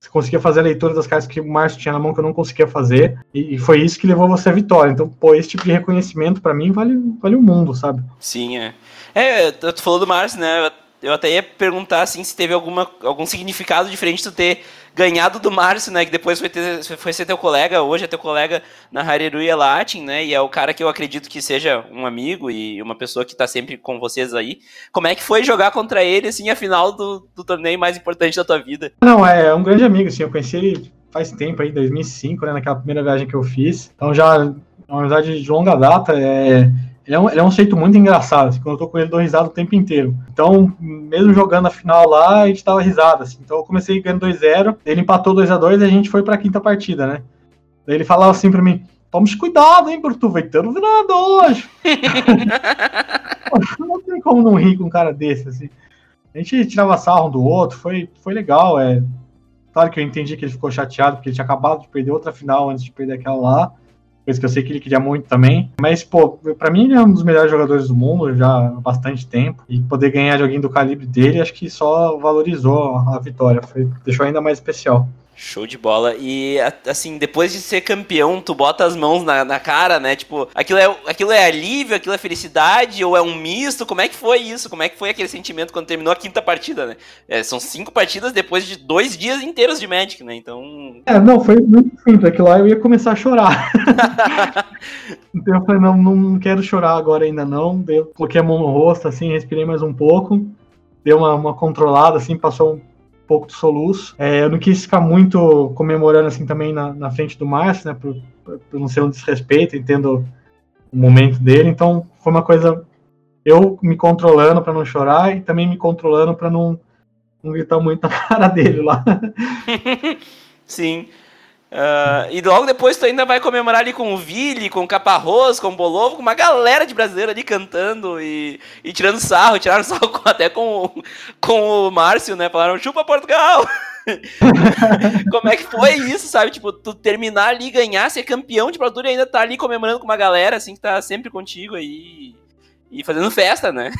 você, conseguia fazer a leitura das cartas que o Márcio tinha na mão que eu não conseguia fazer. E, foi isso que levou você à vitória. Então, pô, esse tipo de reconhecimento para mim vale, vale o mundo, sabe? Sim, é. É, tu falou do Márcio, né? Eu até ia perguntar assim, se teve alguma, algum significado diferente tu ter ganhado do Márcio, né? Que depois foi, ter, foi ser teu colega, hoje é teu colega na Hareruia Latin, né? E é o cara que eu acredito que seja um amigo e uma pessoa que tá sempre com vocês aí. Como é que foi jogar contra ele, assim, a final do, do torneio mais importante da tua vida? Não, é, é um grande amigo, assim, eu conheci ele faz tempo aí, 2005, né? Naquela primeira viagem que eu fiz. Então já é uma amizade de longa data, é ele é, um, ele é um jeito muito engraçado, assim, quando eu tô com ele, eu dou risada o tempo inteiro. Então, mesmo jogando a final lá, a gente tava risada, assim. Então eu comecei ganhando 2-0, ele empatou 2x2 e a gente foi pra quinta partida, né? Daí ele falava assim pra mim, tome cuidado, hein, porque tu vai ter um virado hoje. não tem como não rir com um cara desse, assim. A gente tirava sarro um do outro, foi, foi legal, é... Claro que eu entendi que ele ficou chateado, porque ele tinha acabado de perder outra final antes de perder aquela lá coisa que eu sei que ele queria muito também. Mas, pô, pra mim ele é um dos melhores jogadores do mundo já há bastante tempo. E poder ganhar de alguém do calibre dele, acho que só valorizou a vitória. Foi, deixou ainda mais especial. Show de bola. E, assim, depois de ser campeão, tu bota as mãos na, na cara, né? Tipo, aquilo é, aquilo é alívio, aquilo é felicidade, ou é um misto? Como é que foi isso? Como é que foi aquele sentimento quando terminou a quinta partida, né? É, são cinco partidas depois de dois dias inteiros de Magic, né? Então. É, não, foi muito simples. Aquilo lá eu ia começar a chorar. então eu falei, não, não quero chorar agora ainda não. Eu coloquei a mão no rosto, assim, respirei mais um pouco. Deu uma, uma controlada, assim, passou um pouco de soluço. É, eu não quis ficar muito comemorando assim também na, na frente do Márcio, né, por, por, não ser um desrespeito, entendo o momento dele. Então foi uma coisa eu me controlando para não chorar e também me controlando para não, não gritar muito na cara dele lá. Sim. Uh, e logo depois tu ainda vai comemorar ali com o Vili, com o Caparrós, com o Bolovo, com uma galera de brasileiro ali cantando e, e tirando sarro, tiraram sarro com, até com, com o Márcio, né? Falaram, chupa Portugal! Como é que foi isso, sabe? Tipo, tu terminar ali, ganhar, ser campeão de Pro e ainda tá ali comemorando com uma galera, assim, que tá sempre contigo aí e fazendo festa, né?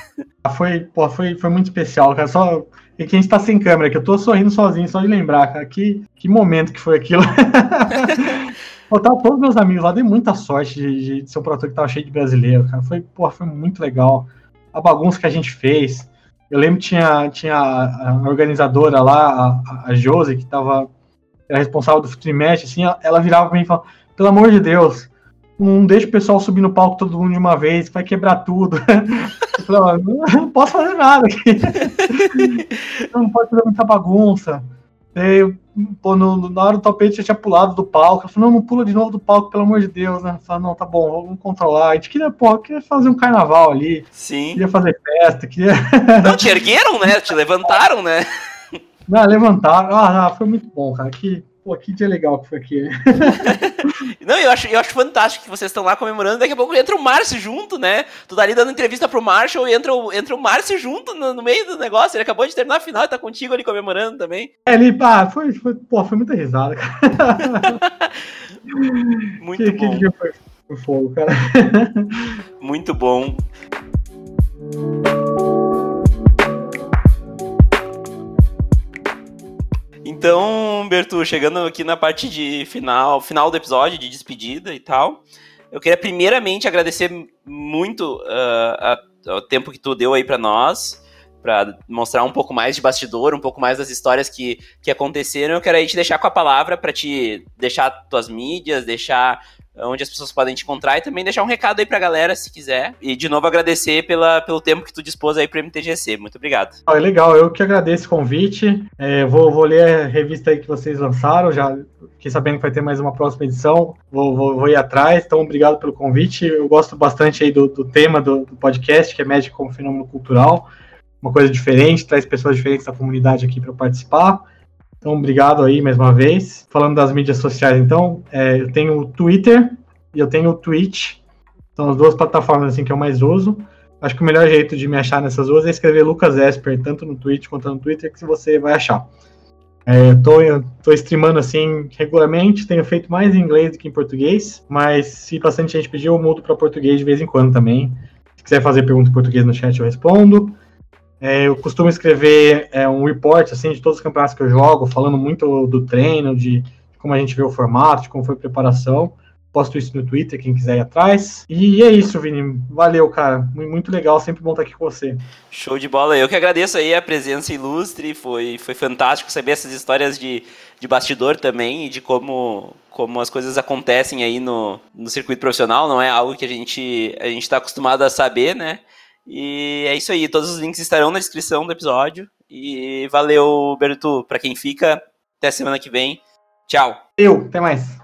Foi, pô, foi, foi muito especial, cara. Só e que a gente tá sem câmera, que eu tô sorrindo sozinho, só de lembrar, cara. Que, que momento que foi aquilo. Pô, tava todos meus amigos lá, dei muita sorte de, de ser um produtor que tava cheio de brasileiro, cara. Foi, porra, foi muito legal. A bagunça que a gente fez. Eu lembro que tinha, tinha a organizadora lá, a, a Josi, que tava era responsável do Free Match, assim, ela virava pra mim e falava, pelo amor de Deus, não deixa o pessoal subir no palco todo mundo de uma vez, vai quebrar tudo. Eu falei, não, posso fazer nada aqui. não pode fazer muita bagunça. Aí, pô, no, na hora do tapete já tinha pulado do palco. Eu falei, não, não pula de novo do palco, pelo amor de Deus, né? Eu falei, não, tá bom, vamos controlar. A gente queria, pô, queria fazer um carnaval ali. Sim. Queria fazer festa, queria. Não, te ergueram, né? Te levantaram, né? Não, levantaram. Ah, foi muito bom, cara. Que, pô, que dia legal que foi aqui. Não, eu acho, eu acho fantástico que vocês estão lá comemorando. Daqui a pouco entra o Márcio junto, né? Tu tá ali dando entrevista pro Marshall e entra o, entra o Márcio junto no, no meio do negócio. Ele acabou de terminar a final e tá contigo ali comemorando também. É, ele, pá, foi, foi, pô, foi muita risada, cara. muito que, bom. Que foi, foi fogo, cara. muito bom. Então, Bertu, chegando aqui na parte de final, final do episódio, de despedida e tal, eu queria primeiramente agradecer muito uh, o tempo que tu deu aí para nós, para mostrar um pouco mais de bastidor, um pouco mais das histórias que, que aconteceram. Eu quero aí te deixar com a palavra para te deixar tuas mídias, deixar onde as pessoas podem te encontrar e também deixar um recado aí pra galera, se quiser. E de novo agradecer pela, pelo tempo que tu dispôs aí pro MTGC. Muito obrigado. Ah, legal, eu que agradeço o convite. É, vou, vou ler a revista aí que vocês lançaram, já fiquei sabendo que vai ter mais uma próxima edição, vou, vou, vou ir atrás, então obrigado pelo convite. Eu gosto bastante aí do, do tema do, do podcast, que é médico como fenômeno cultural. Uma coisa diferente, traz pessoas diferentes da comunidade aqui para participar. Então, obrigado aí mais uma vez. Falando das mídias sociais, então, é, eu tenho o Twitter e eu tenho o Twitch. São as duas plataformas assim que eu mais uso. Acho que o melhor jeito de me achar nessas duas é escrever Lucas Esper, tanto no Twitch quanto no Twitter, que você vai achar. É, tô, tô streamando assim regularmente, tenho feito mais em inglês do que em português, mas se bastante gente pedir, eu mudo para português de vez em quando também. Se quiser fazer pergunta em português no chat, eu respondo. É, eu costumo escrever é, um report assim de todos os campeonatos que eu jogo, falando muito do treino, de, de como a gente vê o formato, de como foi a preparação. Posto isso no Twitter, quem quiser ir atrás. E é isso, Vini. Valeu, cara. Muito legal, sempre bom estar aqui com você. Show de bola. Eu que agradeço aí a presença ilustre. Foi, foi fantástico saber essas histórias de, de bastidor também e de como, como as coisas acontecem aí no, no circuito profissional. Não é algo que a gente a está acostumado a saber, né? E é isso aí. Todos os links estarão na descrição do episódio. E valeu, Bertu. Para quem fica, até semana que vem. Tchau. Eu, até mais.